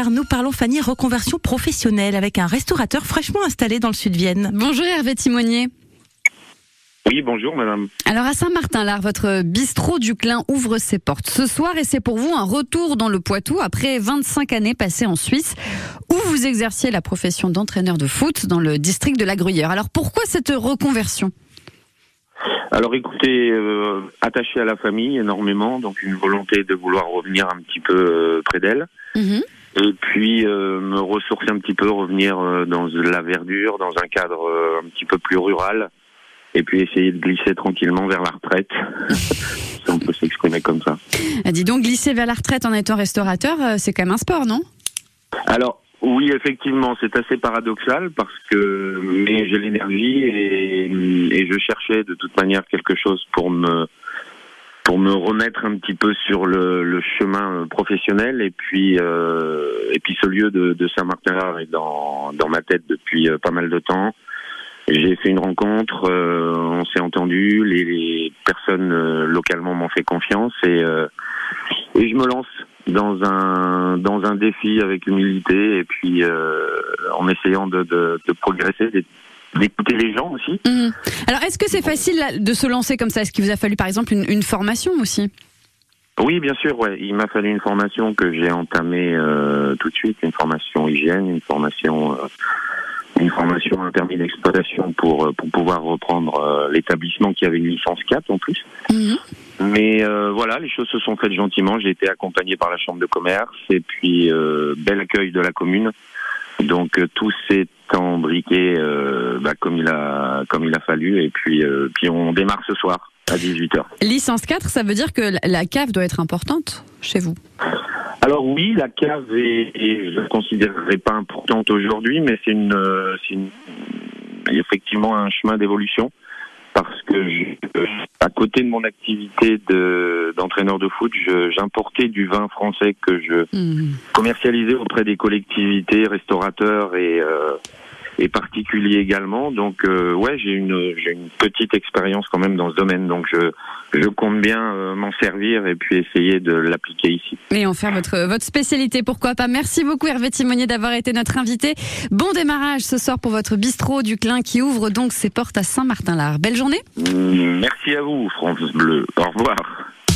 car nous parlons Fanny reconversion professionnelle avec un restaurateur fraîchement installé dans le sud Vienne. Bonjour Hervé Timonier. Oui, bonjour madame. Alors à Saint-Martin-Lard, votre bistrot du Clin ouvre ses portes ce soir et c'est pour vous un retour dans le Poitou après 25 années passées en Suisse où vous exerciez la profession d'entraîneur de foot dans le district de la Gruyère. Alors pourquoi cette reconversion? Alors écoutez, euh, attaché à la famille énormément, donc une volonté de vouloir revenir un petit peu euh, près d'elle. Mhm. Et puis euh, me ressourcer un petit peu, revenir dans la verdure, dans un cadre un petit peu plus rural. Et puis essayer de glisser tranquillement vers la retraite. si on peut s'exprimer comme ça. Ah, Dis donc, glisser vers la retraite en étant restaurateur, c'est quand même un sport, non? Alors oui, effectivement, c'est assez paradoxal parce que mais j'ai l'énergie et, et je cherchais de toute manière quelque chose pour me pour me remettre un petit peu sur le, le chemin professionnel et puis euh, et puis ce lieu de, de Saint-Martin est dans dans ma tête depuis euh, pas mal de temps. J'ai fait une rencontre, euh, on s'est entendu, les, les personnes euh, localement m'ont fait confiance et euh, et je me lance dans un dans un défi avec humilité et puis euh, en essayant de, de, de progresser, d'é- d'écouter les gens aussi. Mhm. Alors est-ce que c'est facile là, de se lancer comme ça? Est-ce qu'il vous a fallu par exemple une, une formation aussi? Oui, bien sûr. Ouais, il m'a fallu une formation que j'ai entamée euh, tout de suite, une formation hygiène, une formation, euh, une formation un permis d'exploitation pour euh, pour pouvoir reprendre euh, l'établissement qui avait une licence 4 en plus. Mhm. Mais euh, voilà, les choses se sont faites gentiment. J'ai été accompagné par la chambre de commerce et puis euh, bel accueil de la commune. Donc euh, tout s'est embriqué euh, bah, comme il a comme il a fallu et puis euh, puis on démarre ce soir à 18h. Licence 4, ça veut dire que la- cave doit être importante chez vous? Alors oui, la cave est, est- je ne considérerais pas importante aujourd'hui, mais c'est une, c'est une- effectivement un chemin d'évolution que je- à côté de mon activité de d'entraîneur de foot, j'importais du vin français que je Mhm. commercialisais auprès des collectivités, restaurateurs et euh, et particuliers également. Donc euh, ouais, j'ai une j'ai une petite expérience quand même dans ce domaine, donc je je compte bien euh, m'en servir et puis essayer de l'appliquer ici. Et en faire votre, votre spécialité, pourquoi pas. Merci beaucoup Hervé Timonier d'avoir été notre invité. Bon démarrage ce soir pour votre bistrot du Clin qui ouvre donc ses portes à Saint-Martin-Lard. Belle journée Merci à vous, France Bleu. Au revoir.